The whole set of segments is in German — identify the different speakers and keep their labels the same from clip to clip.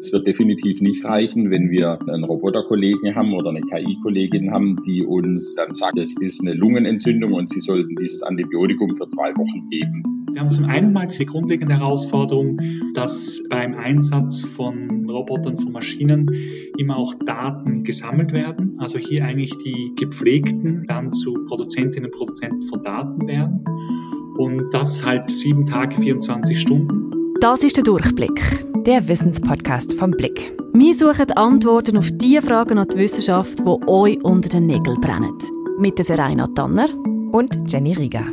Speaker 1: Es wird definitiv nicht reichen, wenn wir einen Roboterkollegen haben oder eine KI-Kollegin haben, die uns dann sagt, es ist eine Lungenentzündung und sie sollten dieses Antibiotikum für zwei Wochen geben.
Speaker 2: Wir haben zum einen mal diese grundlegende Herausforderung, dass beim Einsatz von Robotern, von Maschinen immer auch Daten gesammelt werden. Also hier eigentlich die gepflegten dann zu Produzentinnen und Produzenten von Daten werden. Und das halt sieben Tage, 24 Stunden.
Speaker 3: Das ist der Durchblick, der Wissenspodcast vom Blick. Wir suchen Antworten auf die Fragen an die Wissenschaft, die euch unter den Nägeln brennen. Mit der Serena Tanner und Jenny Rieger.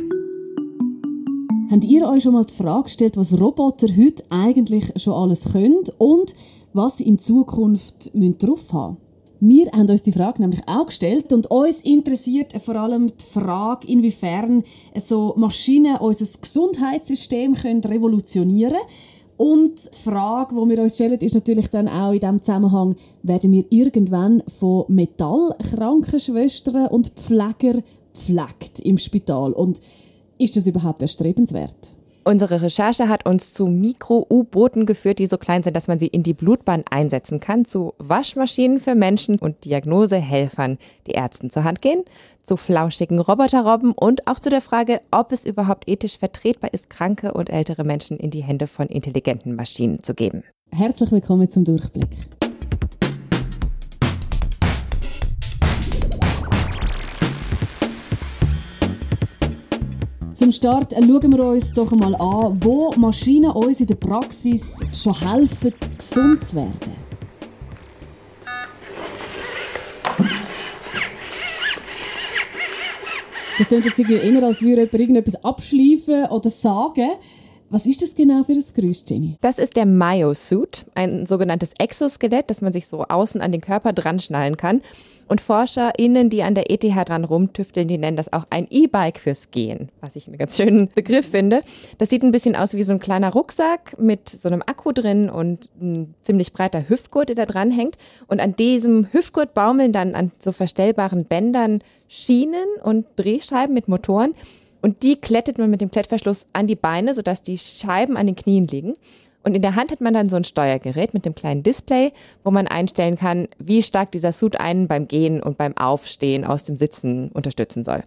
Speaker 4: Habt ihr euch schon mal die Frage gestellt, was Roboter heute eigentlich schon alles können und was sie in Zukunft drauf haben Wir haben uns die Frage nämlich auch gestellt und uns interessiert vor allem die Frage, inwiefern so Maschinen unser Gesundheitssystem können revolutionieren können. Und die Frage, die wir uns stellen, ist natürlich dann auch in diesem Zusammenhang, werden wir irgendwann von Metallkrankenschwestern und Pfleger pflegt im Spital? Und ist das überhaupt erstrebenswert?
Speaker 3: Unsere Recherche hat uns zu Mikro-U-Booten geführt, die so klein sind, dass man sie in die Blutbahn einsetzen kann, zu Waschmaschinen für Menschen und Diagnosehelfern, die Ärzten zur Hand gehen, zu flauschigen Roboterrobben und auch zu der Frage, ob es überhaupt ethisch vertretbar ist, kranke und ältere Menschen in die Hände von intelligenten Maschinen zu geben.
Speaker 4: Herzlich willkommen zum Durchblick. Zum Start schauen wir uns doch mal an, wo Maschinen uns in der Praxis schon helfen, gesund zu werden. Das klingt jetzt irgendwie eher, als würde jemand irgendetwas abschleifen oder sagen. Was ist das genau für ein Geräusch, Jenny?
Speaker 3: Das ist der Myo-Suit, ein sogenanntes Exoskelett, das man sich so außen an den Körper dran schnallen kann. Und ForscherInnen, die an der ETH dran rumtüfteln, die nennen das auch ein E-Bike fürs Gehen, was ich einen ganz schönen Begriff finde. Das sieht ein bisschen aus wie so ein kleiner Rucksack mit so einem Akku drin und ein ziemlich breiter Hüftgurt, der da dran hängt. Und an diesem Hüftgurt baumeln dann an so verstellbaren Bändern Schienen und Drehscheiben mit Motoren. Und die klettet man mit dem Klettverschluss an die Beine, sodass die Scheiben an den Knien liegen. Und in der Hand hat man dann so ein Steuergerät mit dem kleinen Display, wo man einstellen kann, wie stark dieser Suit einen beim Gehen und beim Aufstehen aus dem Sitzen unterstützen soll.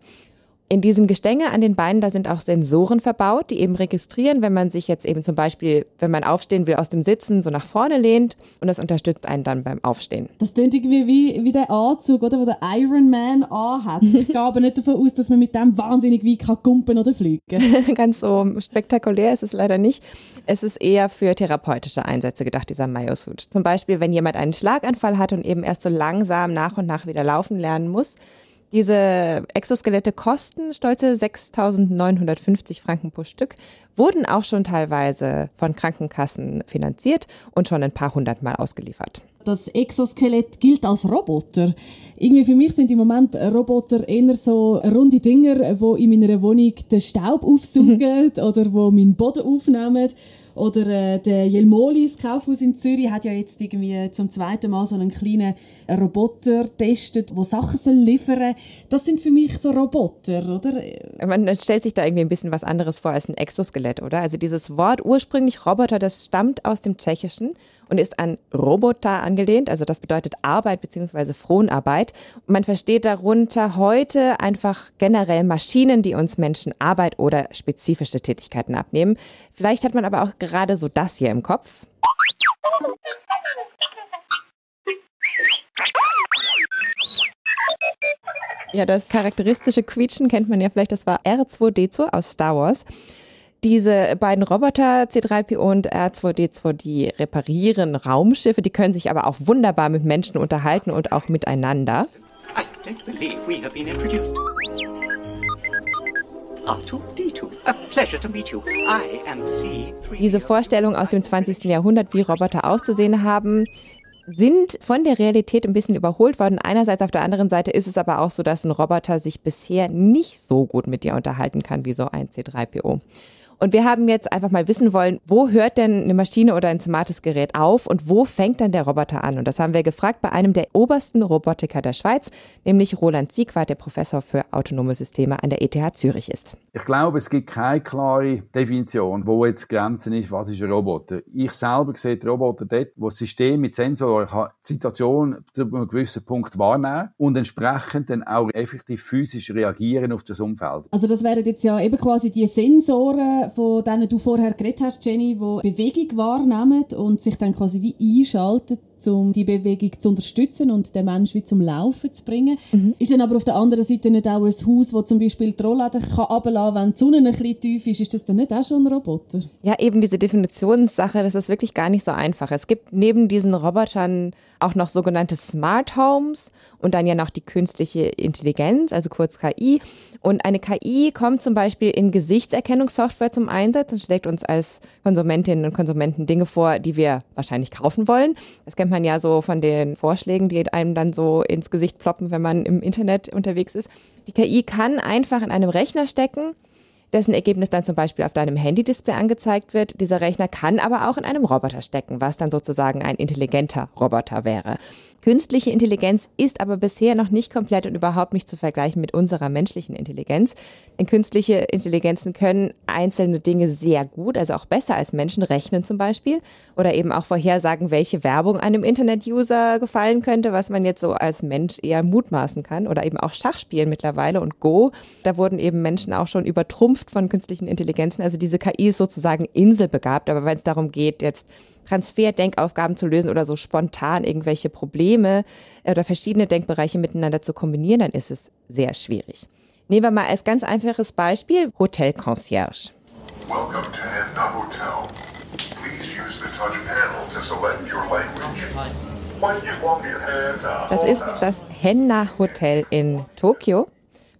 Speaker 3: In diesem Gestänge an den Beinen, da sind auch Sensoren verbaut, die eben registrieren, wenn man sich jetzt eben zum Beispiel, wenn man aufstehen will, aus dem Sitzen so nach vorne lehnt und das unterstützt einen dann beim Aufstehen.
Speaker 4: Das klingt irgendwie wie, wie der Anzug, oder, wo der Iron Man anhat. Ich gehe aber nicht davon aus, dass man mit dem wahnsinnig weit kann gumpen oder fliegen
Speaker 3: Ganz so spektakulär ist es leider nicht. Es ist eher für therapeutische Einsätze gedacht, dieser Myosuit. Zum Beispiel, wenn jemand einen Schlaganfall hat und eben erst so langsam nach und nach wieder laufen lernen muss, diese Exoskelette kosten stolze 6.950 Franken pro Stück, wurden auch schon teilweise von Krankenkassen finanziert und schon ein paar hundert Mal ausgeliefert.
Speaker 4: Das Exoskelett gilt als Roboter. Irgendwie für mich sind im Moment Roboter eher so runde Dinger, wo in meiner Wohnung den Staub aufsaugen oder wo meinen Boden aufnehmen oder äh, der Jelmolis Kaufhaus in Zürich hat ja jetzt irgendwie zum zweiten Mal so einen kleinen Roboter getestet, der Sachen soll liefern Das sind für mich so Roboter, oder?
Speaker 3: Man stellt sich da irgendwie ein bisschen was anderes vor als ein Exoskelett, oder? Also dieses Wort ursprünglich Roboter, das stammt aus dem Tschechischen und ist an Roboter angelehnt, also das bedeutet Arbeit bzw. Fronarbeit. Man versteht darunter heute einfach generell Maschinen, die uns Menschen Arbeit oder spezifische Tätigkeiten abnehmen. Vielleicht hat man aber auch gerade so das hier im Kopf. Ja, das charakteristische Quietschen kennt man ja vielleicht, das war R2D2 aus Star Wars. Diese beiden Roboter C3PO und R2D2, die reparieren Raumschiffe, die können sich aber auch wunderbar mit Menschen unterhalten und auch miteinander. I don't believe we have been introduced. Diese Vorstellung aus dem 20. Jahrhundert, wie Roboter auszusehen haben, sind von der Realität ein bisschen überholt worden. Einerseits auf der anderen Seite ist es aber auch so, dass ein Roboter sich bisher nicht so gut mit dir unterhalten kann wie so ein C3PO. Und wir haben jetzt einfach mal wissen wollen, wo hört denn eine Maschine oder ein smartes Gerät auf und wo fängt dann der Roboter an? Und das haben wir gefragt bei einem der obersten Robotiker der Schweiz, nämlich Roland Siegwart, der Professor für autonome Systeme an der ETH Zürich ist.
Speaker 5: Ich glaube, es gibt keine klare Definition, wo jetzt die Grenze ist, was ist ein Roboter. Ich selber sehe den Roboter dort, wo das System mit Sensoren die Situation zu einem gewissen Punkt wahrnehmen und entsprechend dann auch effektiv physisch reagieren auf das Umfeld.
Speaker 4: Also das wären jetzt ja eben quasi die Sensoren, von denen du vorher geredet hast, Jenny, die Bewegung wahrnehmen und sich dann quasi wie einschalten um die Bewegung zu unterstützen und den Menschen wie zum Laufen zu bringen. Mhm. Ist dann aber auf der anderen Seite nicht auch ein Haus, wo zum Beispiel die Rollläden runterlassen kann, wenn die Sonne ein bisschen tief ist? Ist das dann nicht auch schon ein Roboter?
Speaker 3: Ja, eben diese Definitionssache, das ist wirklich gar nicht so einfach. Es gibt neben diesen Robotern auch noch sogenannte Smart Homes und dann ja noch die künstliche Intelligenz, also kurz KI. Und eine KI kommt zum Beispiel in Gesichtserkennungssoftware zum Einsatz und schlägt uns als Konsumentinnen und Konsumenten Dinge vor, die wir wahrscheinlich kaufen wollen. Das kennt man ja so von den Vorschlägen, die einem dann so ins Gesicht ploppen, wenn man im Internet unterwegs ist. Die KI kann einfach in einem Rechner stecken dessen Ergebnis dann zum Beispiel auf deinem Handy-Display angezeigt wird. Dieser Rechner kann aber auch in einem Roboter stecken, was dann sozusagen ein intelligenter Roboter wäre. Künstliche Intelligenz ist aber bisher noch nicht komplett und überhaupt nicht zu vergleichen mit unserer menschlichen Intelligenz. Denn künstliche Intelligenzen können einzelne Dinge sehr gut, also auch besser als Menschen rechnen zum Beispiel oder eben auch vorhersagen, welche Werbung einem Internet-User gefallen könnte, was man jetzt so als Mensch eher mutmaßen kann oder eben auch Schachspielen mittlerweile und Go. Da wurden eben Menschen auch schon übertrumpft von künstlichen Intelligenzen. Also diese KI ist sozusagen inselbegabt, aber wenn es darum geht, jetzt Transferdenkaufgaben zu lösen oder so spontan irgendwelche Probleme oder verschiedene Denkbereiche miteinander zu kombinieren, dann ist es sehr schwierig. Nehmen wir mal als ganz einfaches Beispiel Hotel Concierge. Welcome to Henna Hotel. Please use the touch panel to select your language. Das ist das Henna Hotel in Tokio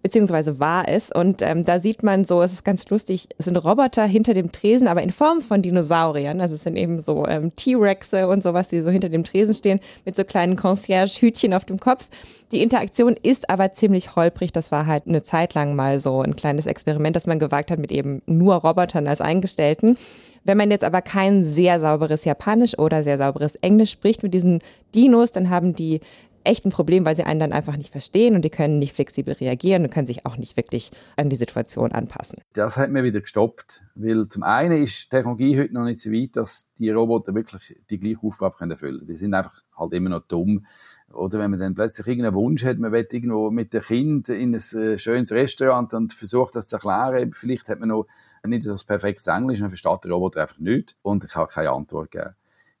Speaker 3: beziehungsweise war es. Und ähm, da sieht man so, es ist ganz lustig, es sind Roboter hinter dem Tresen, aber in Form von Dinosauriern. Also es sind eben so ähm, T-Rexe und sowas, die so hinter dem Tresen stehen, mit so kleinen Concierge-Hütchen auf dem Kopf. Die Interaktion ist aber ziemlich holprig. Das war halt eine Zeit lang mal so ein kleines Experiment, das man gewagt hat mit eben nur Robotern als Eingestellten. Wenn man jetzt aber kein sehr sauberes Japanisch oder sehr sauberes Englisch spricht mit diesen Dinos, dann haben die echt ein Problem, weil sie einen dann einfach nicht verstehen und die können nicht flexibel reagieren und können sich auch nicht wirklich an die Situation anpassen.
Speaker 5: Das hat mir wieder gestoppt, weil zum einen ist Technologie heute noch nicht so weit, dass die Roboter wirklich die gleiche Aufgabe können erfüllen können. Die sind einfach halt immer noch dumm. Oder wenn man dann plötzlich irgendeinen Wunsch hat, man will irgendwo mit dem Kind in ein äh, schönes Restaurant und versucht das zu erklären, vielleicht hat man noch nicht das perfekte Englisch, dann versteht der Roboter einfach nicht und kann keine Antwort geben.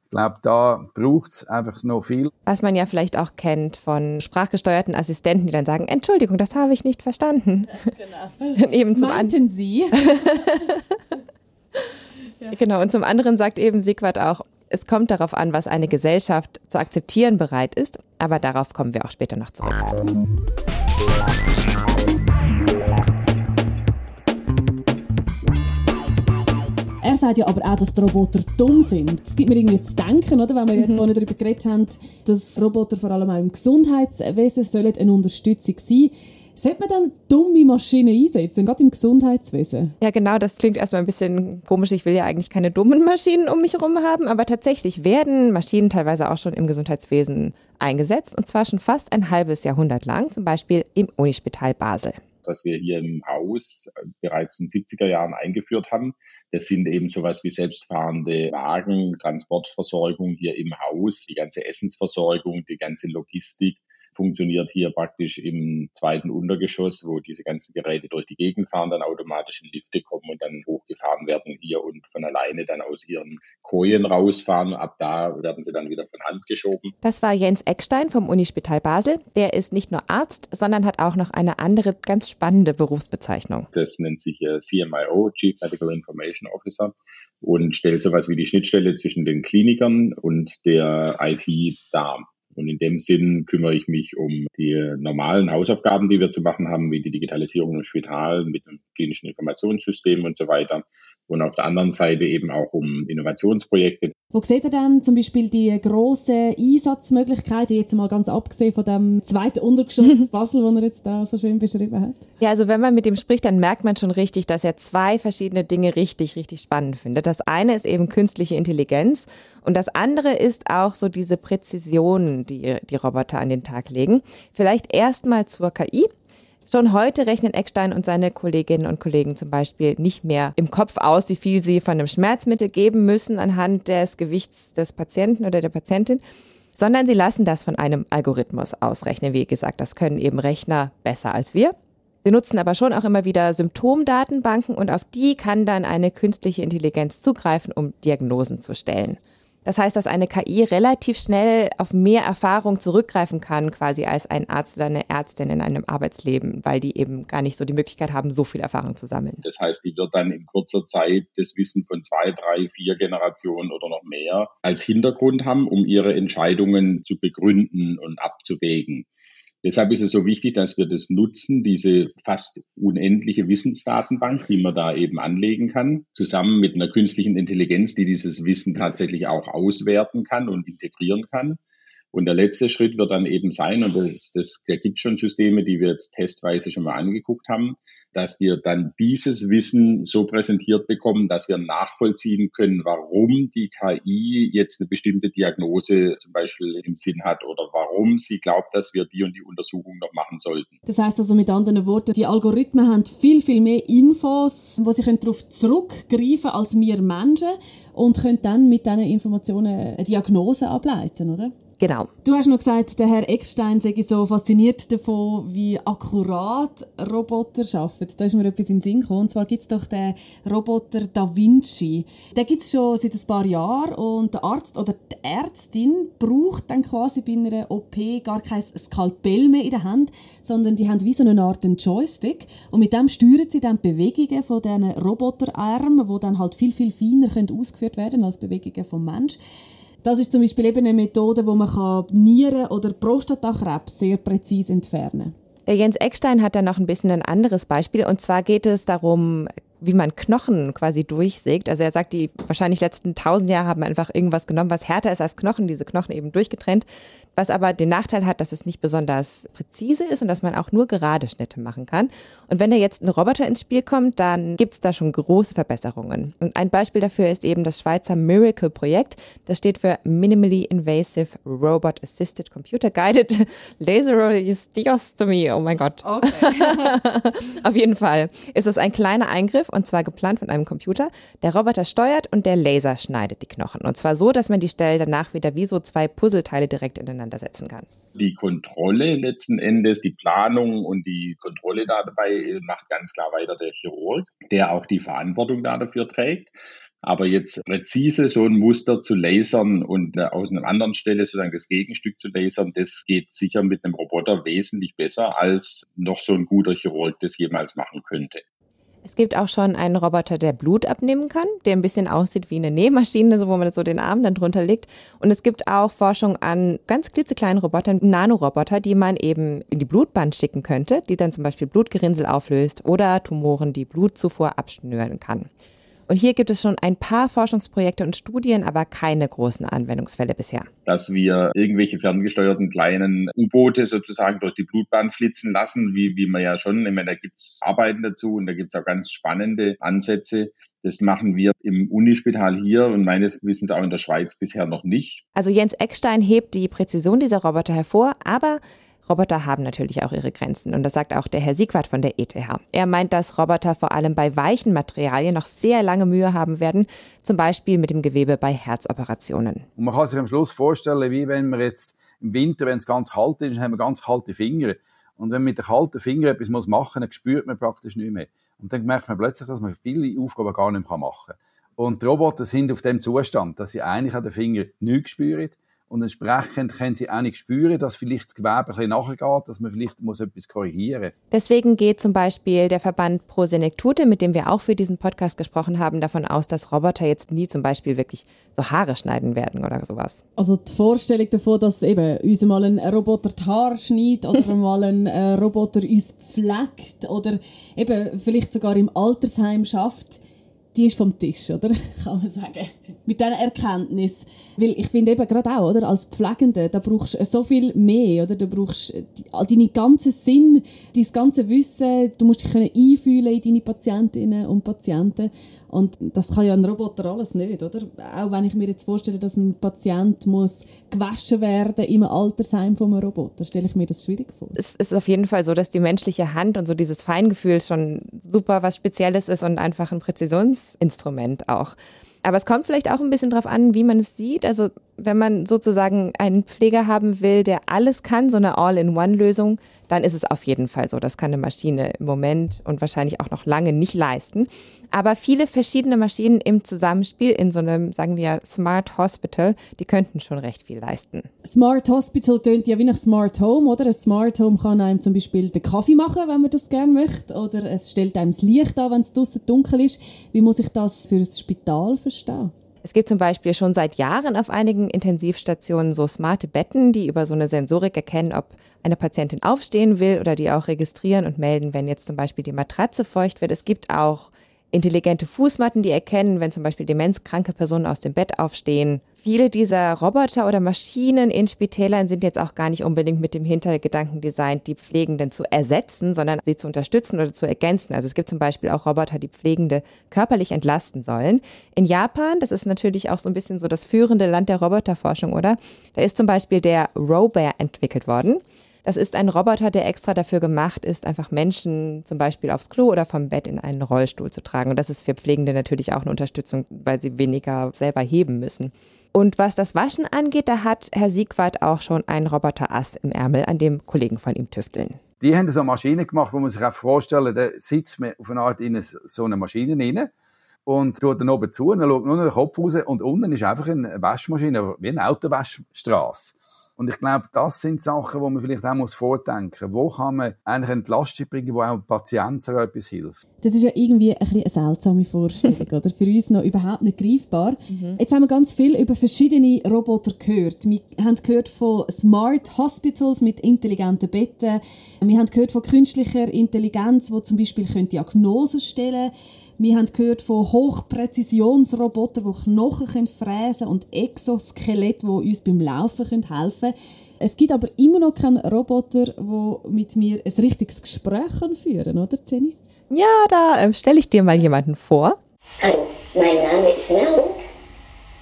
Speaker 5: Ich glaube, da braucht es einfach noch viel.
Speaker 3: Was man ja vielleicht auch kennt von sprachgesteuerten Assistenten, die dann sagen, Entschuldigung, das habe ich nicht verstanden.
Speaker 4: Genau. eben zum Meinten Sie?
Speaker 3: ja. Genau, und zum anderen sagt eben Sigwart auch, es kommt darauf an, was eine Gesellschaft zu akzeptieren bereit ist, aber darauf kommen wir auch später noch zurück.
Speaker 4: Er sagt ja aber auch, dass die Roboter dumm sind. Das gibt mir irgendwie zu denken, oder? wenn wir jetzt mhm. vorhin darüber geredet haben, dass Roboter vor allem auch im Gesundheitswesen sollen eine Unterstützung sein sollte man dann dumme Maschinen einsetzen, gerade im Gesundheitswesen?
Speaker 3: Ja, genau, das klingt erstmal ein bisschen komisch. Ich will ja eigentlich keine dummen Maschinen um mich herum haben, aber tatsächlich werden Maschinen teilweise auch schon im Gesundheitswesen eingesetzt und zwar schon fast ein halbes Jahrhundert lang, zum Beispiel im Unispital Basel
Speaker 1: was wir hier im Haus äh, bereits in den 70er Jahren eingeführt haben. Das sind eben sowas wie selbstfahrende Wagen, Transportversorgung hier im Haus, die ganze Essensversorgung, die ganze Logistik funktioniert hier praktisch im zweiten Untergeschoss, wo diese ganzen Geräte durch die Gegend fahren, dann automatisch in Lifte kommen und dann hochgefahren werden hier und von alleine dann aus ihren Kojen rausfahren. Ab da werden sie dann wieder von Hand geschoben.
Speaker 3: Das war Jens Eckstein vom Unispital Basel. Der ist nicht nur Arzt, sondern hat auch noch eine andere ganz spannende Berufsbezeichnung.
Speaker 1: Das nennt sich äh, CMIO, Chief Medical Information Officer und stellt sowas wie die Schnittstelle zwischen den Klinikern und der IT dar. Und in dem Sinn kümmere ich mich um die normalen Hausaufgaben, die wir zu machen haben, wie die Digitalisierung im Spital mit dem klinischen Informationssystem und so weiter. Und auf der anderen Seite eben auch um Innovationsprojekte.
Speaker 4: Wo seht ihr dann zum Beispiel die grossen Einsatzmöglichkeiten, jetzt mal ganz abgesehen von dem zweiten Untergeschoss Basel, den er jetzt da so schön beschrieben hat?
Speaker 3: Ja, also wenn man mit ihm spricht, dann merkt man schon richtig, dass er zwei verschiedene Dinge richtig, richtig spannend findet. Das eine ist eben künstliche Intelligenz und das andere ist auch so diese Präzision, die die Roboter an den Tag legen. Vielleicht erstmal zur KI. Schon heute rechnen Eckstein und seine Kolleginnen und Kollegen zum Beispiel nicht mehr im Kopf aus, wie viel sie von einem Schmerzmittel geben müssen anhand des Gewichts des Patienten oder der Patientin, sondern sie lassen das von einem Algorithmus ausrechnen. Wie gesagt, das können eben Rechner besser als wir. Sie nutzen aber schon auch immer wieder Symptomdatenbanken und auf die kann dann eine künstliche Intelligenz zugreifen, um Diagnosen zu stellen. Das heißt, dass eine KI relativ schnell auf mehr Erfahrung zurückgreifen kann, quasi als ein Arzt oder eine Ärztin in einem Arbeitsleben, weil die eben gar nicht so die Möglichkeit haben, so viel Erfahrung zu sammeln.
Speaker 1: Das heißt, die wird dann in kurzer Zeit das Wissen von zwei, drei, vier Generationen oder noch mehr als Hintergrund haben, um ihre Entscheidungen zu begründen und abzuwägen. Deshalb ist es so wichtig, dass wir das nutzen, diese fast unendliche Wissensdatenbank, die man da eben anlegen kann, zusammen mit einer künstlichen Intelligenz, die dieses Wissen tatsächlich auch auswerten kann und integrieren kann. Und der letzte Schritt wird dann eben sein, und das, das, da gibt schon Systeme, die wir jetzt testweise schon mal angeguckt haben, dass wir dann dieses Wissen so präsentiert bekommen, dass wir nachvollziehen können, warum die KI jetzt eine bestimmte Diagnose zum Beispiel im Sinn hat oder warum sie glaubt, dass wir die und die Untersuchung noch machen sollten.
Speaker 4: Das heißt also mit anderen Worten, die Algorithmen haben viel, viel mehr Infos, wo sie darauf zurückgreifen als wir Menschen und können dann mit diesen Informationen eine Diagnose ableiten, oder?
Speaker 3: Genau.
Speaker 4: Du hast noch gesagt, der Herr Eckstein sei so fasziniert davon, wie akkurat Roboter arbeiten. Da ist mir etwas in den Sinn gekommen. Und zwar gibt es doch den Roboter Da Vinci. Den gibt es schon seit ein paar Jahren und der Arzt oder die Ärztin braucht dann quasi bei einer OP gar kein Skalpell mehr in der Hand, sondern die haben wie so eine Art Joystick und mit dem steuern sie dann die Bewegungen von diesen Roboterarmen, die dann halt viel, viel feiner ausgeführt werden als Bewegungen vom Mensch. Das ist zum Beispiel eben eine Methode, wo man Nieren- oder Prostatakrebs sehr präzise entfernen kann.
Speaker 3: Der Jens Eckstein hat dann noch ein bisschen ein anderes Beispiel. Und zwar geht es darum, wie man Knochen quasi durchsägt. Also er sagt, die wahrscheinlich letzten tausend Jahre haben einfach irgendwas genommen, was härter ist als Knochen, diese Knochen eben durchgetrennt, was aber den Nachteil hat, dass es nicht besonders präzise ist und dass man auch nur gerade Schnitte machen kann. Und wenn da jetzt ein Roboter ins Spiel kommt, dann gibt es da schon große Verbesserungen. Und ein Beispiel dafür ist eben das Schweizer Miracle-Projekt. Das steht für Minimally Invasive Robot Assisted Computer Guided Laserosteostomy. Oh mein Gott. Okay. Auf jeden Fall ist es ein kleiner Eingriff und zwar geplant von einem Computer. Der Roboter steuert und der Laser schneidet die Knochen. Und zwar so, dass man die Stellen danach wieder wie so zwei Puzzleteile direkt ineinander setzen kann.
Speaker 1: Die Kontrolle letzten Endes, die Planung und die Kontrolle da dabei macht ganz klar weiter der Chirurg, der auch die Verantwortung da dafür trägt. Aber jetzt präzise so ein Muster zu lasern und äh, aus einer anderen Stelle sozusagen das Gegenstück zu lasern, das geht sicher mit einem Roboter wesentlich besser, als noch so ein guter Chirurg das jemals machen könnte.
Speaker 3: Es gibt auch schon einen Roboter, der Blut abnehmen kann, der ein bisschen aussieht wie eine Nähmaschine, so wo man so den Arm dann drunter legt. Und es gibt auch Forschung an ganz klitzekleinen Robotern, Nanoroboter, die man eben in die Blutbahn schicken könnte, die dann zum Beispiel Blutgerinnsel auflöst oder Tumoren, die Blutzufuhr abschnüren kann. Und hier gibt es schon ein paar Forschungsprojekte und Studien, aber keine großen Anwendungsfälle bisher.
Speaker 1: Dass wir irgendwelche ferngesteuerten kleinen U-Boote sozusagen durch die Blutbahn flitzen lassen, wie, wie man ja schon, ich meine, da gibt es Arbeiten dazu und da gibt es auch ganz spannende Ansätze. Das machen wir im Unispital hier und meines Wissens auch in der Schweiz bisher noch nicht.
Speaker 3: Also Jens Eckstein hebt die Präzision dieser Roboter hervor, aber Roboter haben natürlich auch ihre Grenzen und das sagt auch der Herr Siegwart von der ETH. Er meint, dass Roboter vor allem bei weichen Materialien noch sehr lange Mühe haben werden, zum Beispiel mit dem Gewebe bei Herzoperationen.
Speaker 5: Und man kann sich am Schluss vorstellen, wie wenn man jetzt im Winter, wenn es ganz kalt ist, haben wir ganz kalte Finger. Und wenn man mit den kalten Fingern etwas machen muss, dann spürt man praktisch nicht mehr. Und dann merkt man plötzlich, dass man viele Aufgaben gar nicht mehr machen kann. Und die Roboter sind auf dem Zustand, dass sie eigentlich an den Fingern nichts spüren und entsprechend können sie auch nicht spüren, dass vielleicht das Gewebe ein bisschen nachgeht, dass man vielleicht muss etwas korrigieren muss.
Speaker 3: Deswegen geht zum Beispiel der Verband Pro Senektute, mit dem wir auch für diesen Podcast gesprochen haben, davon aus, dass Roboter jetzt nie zum Beispiel wirklich so Haare schneiden werden oder sowas.
Speaker 4: Also die Vorstellung davon, dass eben uns mal ein Roboter die Haare schneidet oder mal ein äh, Roboter uns pflegt oder eben vielleicht sogar im Altersheim schafft, die ist vom Tisch, oder? Kann man sagen. Mit dieser Erkenntnis. Weil ich finde eben gerade auch, oder? Als Pflegende, da brauchst du so viel mehr, oder? Du brauchst all deine ganzen Sinn, dein ganze Wissen, du musst dich können einfühlen in deine Patientinnen und Patienten. Und das kann ja ein Roboter alles nicht, oder? Auch wenn ich mir jetzt vorstelle, dass ein Patient muss gewaschen werden im Altersheim von einem Roboter, stelle ich mir das schwierig vor.
Speaker 3: Es ist auf jeden Fall so, dass die menschliche Hand und so dieses Feingefühl schon super was Spezielles ist und einfach ein Präzisionsinstrument auch. Aber es kommt vielleicht auch ein bisschen darauf an, wie man es sieht. Also wenn man sozusagen einen Pfleger haben will, der alles kann, so eine All-in-One-Lösung, dann ist es auf jeden Fall so. Das kann eine Maschine im Moment und wahrscheinlich auch noch lange nicht leisten. Aber viele verschiedene Maschinen im Zusammenspiel in so einem, sagen wir, Smart Hospital, die könnten schon recht viel leisten.
Speaker 4: Smart Hospital tönt ja wie nach Smart Home, oder? Ein Smart Home kann einem zum Beispiel den Kaffee machen, wenn man das gerne möchte. Oder es stellt einem das Licht an, wenn es draußen dunkel ist. Wie muss ich das für das Spital verstehen?
Speaker 3: Es gibt zum Beispiel schon seit Jahren auf einigen Intensivstationen so smarte Betten, die über so eine Sensorik erkennen, ob eine Patientin aufstehen will oder die auch registrieren und melden, wenn jetzt zum Beispiel die Matratze feucht wird. Es gibt auch intelligente Fußmatten, die erkennen, wenn zum Beispiel demenzkranke Personen aus dem Bett aufstehen. Viele dieser Roboter oder Maschinen in Spitälern sind jetzt auch gar nicht unbedingt mit dem Hintergedanken designt, die Pflegenden zu ersetzen, sondern sie zu unterstützen oder zu ergänzen. Also es gibt zum Beispiel auch Roboter, die Pflegende körperlich entlasten sollen. In Japan, das ist natürlich auch so ein bisschen so das führende Land der Roboterforschung, oder? Da ist zum Beispiel der Robear entwickelt worden. Das ist ein Roboter, der extra dafür gemacht ist, einfach Menschen zum Beispiel aufs Klo oder vom Bett in einen Rollstuhl zu tragen. Und das ist für Pflegende natürlich auch eine Unterstützung, weil sie weniger selber heben müssen. Und was das Waschen angeht, da hat Herr Siegwart auch schon einen Roboter-Ass im Ärmel, an dem Kollegen von ihm tüfteln.
Speaker 5: Die haben so eine Maschine gemacht, wo man sich auch vorstellen da sitzt man auf eine Art in so eine Maschine rein und tut dann oben zu und dann schaut nur noch den Kopf raus und unten ist einfach eine Waschmaschine, wie eine Autowaschstraße. Und ich glaube, das sind Sachen, wo man vielleicht auch muss vordenken muss. Wo kann man eigentlich eine Entlastung bringen, wo auch dem Patienten etwas hilft?
Speaker 4: Das ist ja irgendwie ein bisschen eine seltsame Vorstellung, oder? Für uns noch überhaupt nicht greifbar. Mhm. Jetzt haben wir ganz viel über verschiedene Roboter gehört. Wir haben gehört von Smart Hospitals mit intelligenten Betten. Wir haben gehört von künstlicher Intelligenz, die zum Beispiel Diagnosen stellen können. Wir haben gehört von Hochpräzisionsrobotern, die Knochen fräsen können und Exoskelett, die uns beim Laufen helfen können. Es gibt aber immer noch keinen Roboter, der mit mir ein richtiges Gespräch führen kann, oder Jenny?
Speaker 3: Ja, da äh, stelle ich dir mal jemanden vor.
Speaker 6: Hallo, mein Name ist Nao.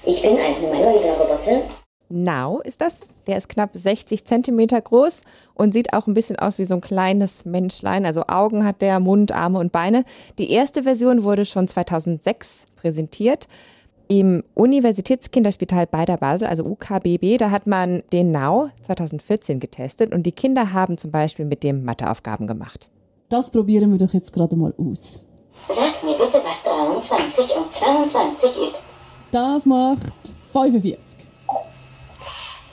Speaker 6: Ich bin ein humanoider Roboter
Speaker 3: Now ist das. Der ist knapp 60 Zentimeter groß und sieht auch ein bisschen aus wie so ein kleines Menschlein. Also Augen hat der, Mund, Arme und Beine. Die erste Version wurde schon 2006 präsentiert. Im Universitätskinderspital Beider Basel, also UKBB, da hat man den Now 2014 getestet und die Kinder haben zum Beispiel mit dem Matheaufgaben gemacht.
Speaker 4: Das probieren wir doch jetzt gerade mal aus.
Speaker 6: Sag mir bitte, was 23 und 22 ist.
Speaker 4: Das macht 45.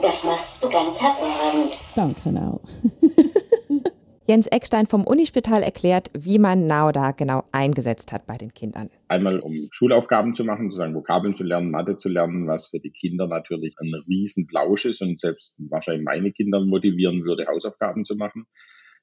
Speaker 6: Das machst du ganz hervorragend.
Speaker 4: Danke, Nau.
Speaker 3: Jens Eckstein vom Unispital erklärt, wie man Now da genau eingesetzt hat bei den Kindern.
Speaker 1: Einmal, um Schulaufgaben zu machen, sozusagen Vokabeln zu lernen, Mathe zu lernen, was für die Kinder natürlich ein Riesenblausch ist und selbst wahrscheinlich meine Kinder motivieren würde, Hausaufgaben zu machen.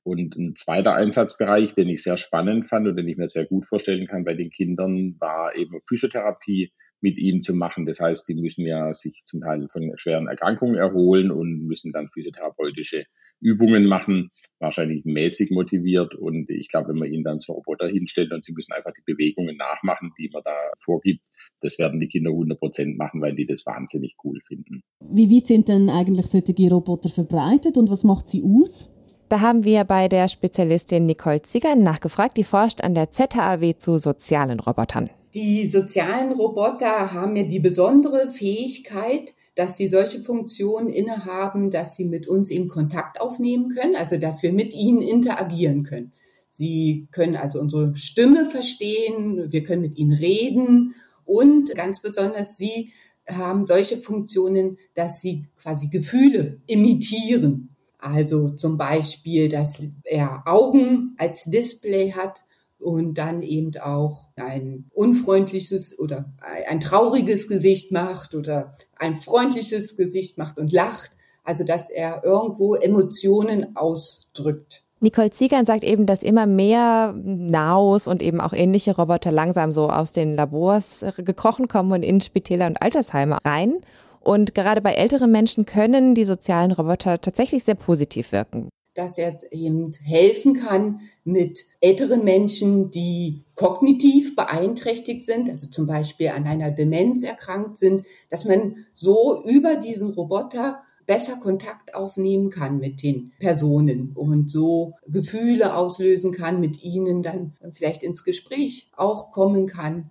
Speaker 1: Und ein zweiter Einsatzbereich, den ich sehr spannend fand und den ich mir sehr gut vorstellen kann bei den Kindern, war eben Physiotherapie mit ihnen zu machen. Das heißt, die müssen ja sich zum Teil von schweren Erkrankungen erholen und müssen dann physiotherapeutische Übungen machen, wahrscheinlich mäßig motiviert. Und ich glaube, wenn man ihnen dann so Roboter hinstellt und sie müssen einfach die Bewegungen nachmachen, die man da vorgibt, das werden die Kinder 100 Prozent machen, weil die das wahnsinnig cool finden.
Speaker 4: Wie weit sind denn eigentlich solche Roboter verbreitet und was macht sie aus?
Speaker 3: Da haben wir bei der Spezialistin Nicole Ziegern nachgefragt, die forscht an der ZHAW zu sozialen Robotern.
Speaker 7: Die sozialen Roboter haben ja die besondere Fähigkeit, dass sie solche Funktionen innehaben, dass sie mit uns eben Kontakt aufnehmen können, also dass wir mit ihnen interagieren können. Sie können also unsere Stimme verstehen, wir können mit ihnen reden und ganz besonders sie haben solche Funktionen, dass sie quasi Gefühle imitieren. Also zum Beispiel, dass er Augen als Display hat und dann eben auch ein unfreundliches oder ein trauriges Gesicht macht oder ein freundliches Gesicht macht und lacht. Also dass er irgendwo Emotionen ausdrückt.
Speaker 3: Nicole Ziegern sagt eben, dass immer mehr Naus und eben auch ähnliche Roboter langsam so aus den Labors gekrochen kommen und in Spitäler und Altersheime rein. Und gerade bei älteren Menschen können die sozialen Roboter tatsächlich sehr positiv wirken
Speaker 7: dass er eben helfen kann mit älteren Menschen, die kognitiv beeinträchtigt sind, also zum Beispiel an einer Demenz erkrankt sind, dass man so über diesen Roboter besser Kontakt aufnehmen kann mit den Personen und so Gefühle auslösen kann, mit ihnen dann vielleicht ins Gespräch auch kommen kann.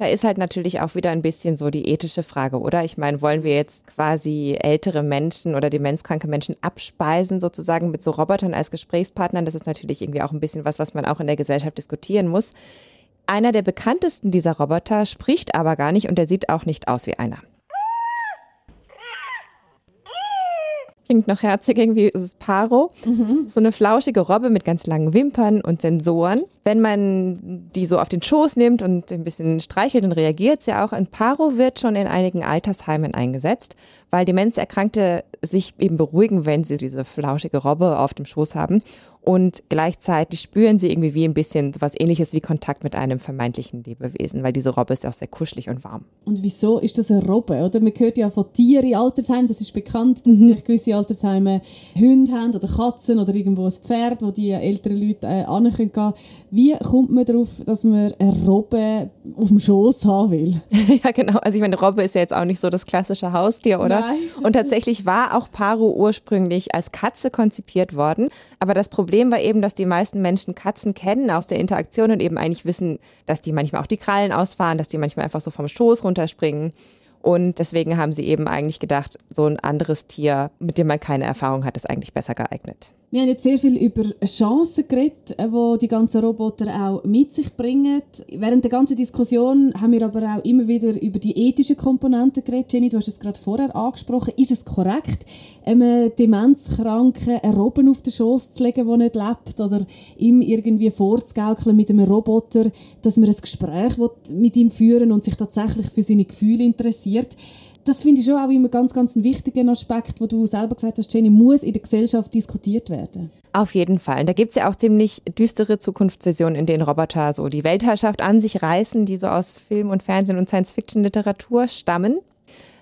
Speaker 3: Da ist halt natürlich auch wieder ein bisschen so die ethische Frage, oder? Ich meine, wollen wir jetzt quasi ältere Menschen oder demenzkranke Menschen abspeisen, sozusagen mit so Robotern als Gesprächspartnern? Das ist natürlich irgendwie auch ein bisschen was, was man auch in der Gesellschaft diskutieren muss. Einer der bekanntesten dieser Roboter spricht aber gar nicht und der sieht auch nicht aus wie einer. Klingt noch herzig, irgendwie ist es Paro. Mhm. So eine flauschige Robbe mit ganz langen Wimpern und Sensoren. Wenn man die so auf den Schoß nimmt und ein bisschen streichelt, dann reagiert sie auch. Ein Paro wird schon in einigen Altersheimen eingesetzt, weil Demenzerkrankte sich eben beruhigen, wenn sie diese flauschige Robbe auf dem Schoß haben und gleichzeitig spüren sie irgendwie wie ein bisschen was ähnliches wie Kontakt mit einem vermeintlichen Lebewesen, weil diese Robbe ist ja auch sehr kuschelig und warm.
Speaker 4: Und wieso ist das eine Robbe? Oder man hört ja von Tieren in Altersheimen, das ist bekannt, dass mhm. gewisse Altersheime Hunde haben oder Katzen oder irgendwo ein Pferd, wo die älteren Leute äh, gehen können. Wie kommt man darauf, dass man eine Robbe auf dem Schoß haben will?
Speaker 3: ja, genau. Also ich meine, Robbe ist ja jetzt auch nicht so das klassische Haustier, oder? Nein. Und tatsächlich war auch Paro ursprünglich als Katze konzipiert worden, aber das Problem Problem war eben, dass die meisten Menschen Katzen kennen aus der Interaktion und eben eigentlich wissen, dass die manchmal auch die Krallen ausfahren, dass die manchmal einfach so vom Schoß runterspringen. Und deswegen haben sie eben eigentlich gedacht, so ein anderes Tier, mit dem man keine Erfahrung hat, ist eigentlich besser geeignet.
Speaker 4: Wir haben jetzt sehr viel über Chancen geredet, die äh, die ganzen Roboter auch mit sich bringen. Während der ganzen Diskussion haben wir aber auch immer wieder über die ethischen Komponenten geredet. Jenny, du hast es gerade vorher angesprochen. Ist es korrekt, einem Demenzkranken einen Robben auf den Schoß zu legen, der nicht lebt? Oder ihm irgendwie vorzugaukeln mit einem Roboter, dass man ein Gespräch mit ihm führen und sich tatsächlich für seine Gefühle interessiert? Das finde ich schon auch immer ganz, ganz einen wichtigen Aspekt, wo du selber gesagt hast, Jenny, muss in der Gesellschaft diskutiert werden.
Speaker 3: Auf jeden Fall. Und da gibt es ja auch ziemlich düstere Zukunftsvisionen, in denen Roboter so die Weltherrschaft an sich reißen, die so aus Film und Fernsehen und Science-Fiction-Literatur stammen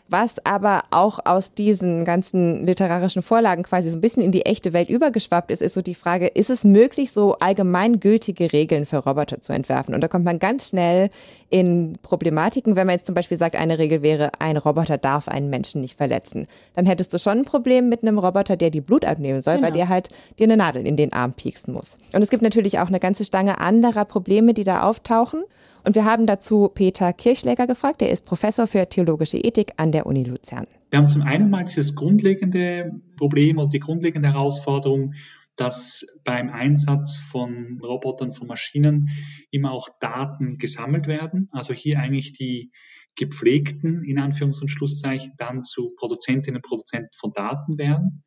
Speaker 3: was aber auch aus diesen ganzen literarischen Vorlagen quasi so ein bisschen in die echte Welt übergeschwappt ist, ist so die Frage, ist es möglich, so allgemeingültige Regeln für Roboter zu entwerfen? Und da kommt man ganz schnell in Problematiken, wenn man jetzt zum Beispiel sagt, eine Regel wäre, ein Roboter darf einen Menschen nicht verletzen. Dann hättest du schon ein Problem mit einem Roboter, der die Blut abnehmen soll, genau. weil der halt dir eine Nadel in den Arm pieksen muss. Und es gibt natürlich auch eine ganze Stange anderer Probleme, die da auftauchen. Und wir haben dazu Peter Kirchläger gefragt. Er ist Professor für theologische Ethik an der Uni Luzern.
Speaker 2: Wir haben zum einen mal dieses grundlegende Problem oder die grundlegende Herausforderung, dass beim Einsatz von Robotern, von Maschinen immer auch Daten gesammelt werden. Also hier eigentlich die gepflegten, in Anführungs- und Schlusszeichen, dann zu Produzentinnen und Produzenten von Daten werden.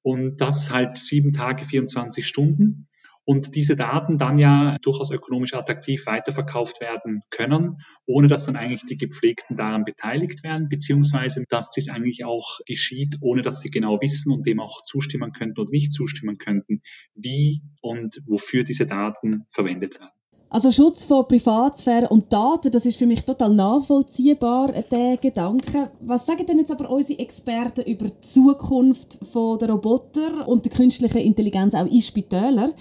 Speaker 2: Und das halt sieben Tage, 24 Stunden und diese Daten dann ja durchaus ökonomisch attraktiv weiterverkauft werden können, ohne dass dann eigentlich die Gepflegten daran beteiligt werden, beziehungsweise dass dies eigentlich auch geschieht, ohne dass sie genau wissen und dem auch zustimmen könnten und nicht zustimmen könnten, wie und wofür diese Daten verwendet werden.
Speaker 4: Also Schutz von Privatsphäre und Daten, das ist für mich total nachvollziehbar, der Gedanke. Was sagen denn jetzt aber unsere Experten über die Zukunft der Roboter und der künstlichen Intelligenz auch in Spitälern?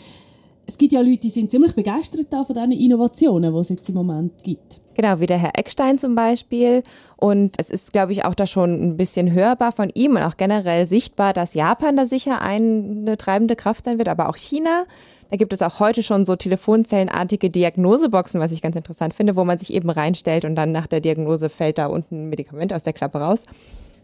Speaker 4: Es gibt ja Leute, die sind ziemlich begeistert von diesen Innovationen, die es jetzt im Moment gibt.
Speaker 3: Genau, wie der Herr Eckstein zum Beispiel. Und es ist, glaube ich, auch da schon ein bisschen hörbar von ihm und auch generell sichtbar, dass Japan da sicher eine treibende Kraft sein wird, aber auch China. Da gibt es auch heute schon so telefonzellenartige Diagnoseboxen, was ich ganz interessant finde, wo man sich eben reinstellt und dann nach der Diagnose fällt da unten ein Medikament aus der Klappe raus.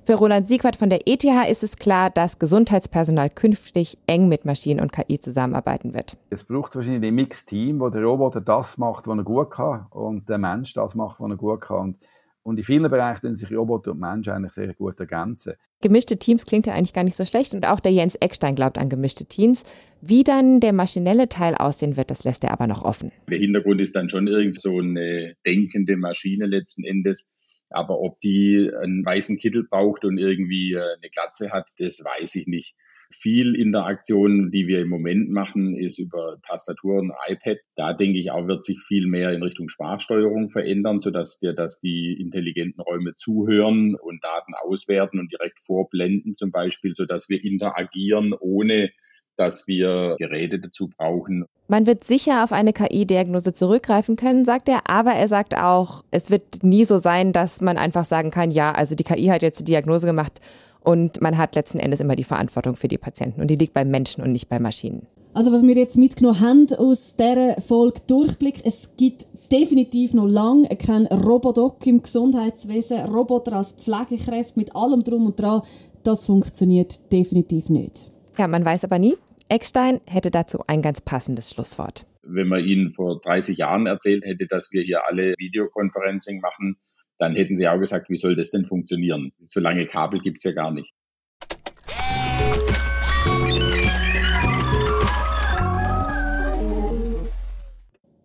Speaker 3: Für Roland Siegwart von der ETH ist es klar, dass Gesundheitspersonal künftig eng mit Maschinen und KI zusammenarbeiten wird.
Speaker 5: Es braucht wahrscheinlich ein Mixteam, wo der Roboter das macht, was er gut kann und der Mensch das macht, was er gut kann. Und, und in vielen Bereichen können sich Roboter und Mensch eigentlich sehr gut ergänzen.
Speaker 3: Gemischte Teams klingt ja eigentlich gar nicht so schlecht und auch der Jens Eckstein glaubt an gemischte Teams. Wie dann der maschinelle Teil aussehen wird, das lässt er aber noch offen.
Speaker 1: Der Hintergrund ist dann schon irgend so eine denkende Maschine letzten Endes, aber ob die einen weißen Kittel braucht und irgendwie äh, eine Glatze hat, das weiß ich nicht. Viel Interaktion, die wir im Moment machen, ist über Tastatur und iPad. Da denke ich auch, wird sich viel mehr in Richtung Sprachsteuerung verändern, sodass wir, dass die intelligenten Räume zuhören und Daten auswerten und direkt vorblenden zum Beispiel, sodass wir interagieren, ohne dass wir Geräte dazu brauchen.
Speaker 3: Man wird sicher auf eine KI-Diagnose zurückgreifen können, sagt er, aber er sagt auch, es wird nie so sein, dass man einfach sagen kann, ja, also die KI hat jetzt die Diagnose gemacht und man hat letzten Endes immer die Verantwortung für die Patienten und die liegt beim Menschen und nicht bei Maschinen.
Speaker 4: Also was wir jetzt mitgenommen haben aus dieser Folge Durchblick, es gibt definitiv noch lange kein Robodoc im Gesundheitswesen, Roboter als Pflegekräfte mit allem drum und dran, das funktioniert definitiv nicht.
Speaker 3: Ja, man weiß aber nie. Eckstein hätte dazu ein ganz passendes Schlusswort.
Speaker 1: Wenn man Ihnen vor 30 Jahren erzählt hätte, dass wir hier alle Videoconferencing machen, dann hätten Sie auch gesagt, wie soll das denn funktionieren? So lange Kabel gibt es ja gar nicht.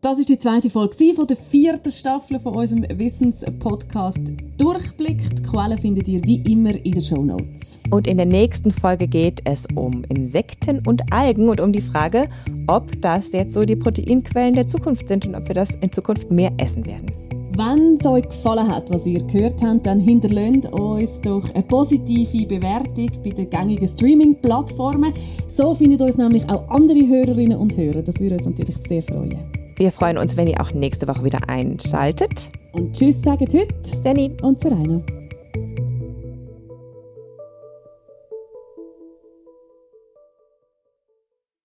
Speaker 4: Das ist die zweite Folge von der vierten Staffel von unserem Wissenspodcast Durchblick. Die Quellen findet ihr wie immer in den Show Notes.
Speaker 3: Und in der nächsten Folge geht es um Insekten und Algen und um die Frage, ob das jetzt so die Proteinquellen der Zukunft sind und ob wir das in Zukunft mehr essen werden.
Speaker 4: Wenn es euch gefallen hat, was ihr gehört habt, dann hinterlasst uns doch eine positive Bewertung bei den gängigen Streaming-Plattformen. So findet uns nämlich auch andere Hörerinnen und Hörer. Das würde uns natürlich sehr freuen.
Speaker 3: Wir freuen uns, wenn ihr auch nächste Woche wieder einschaltet.
Speaker 4: Und Tschüss sagen heute
Speaker 3: Jenny
Speaker 4: und Serena.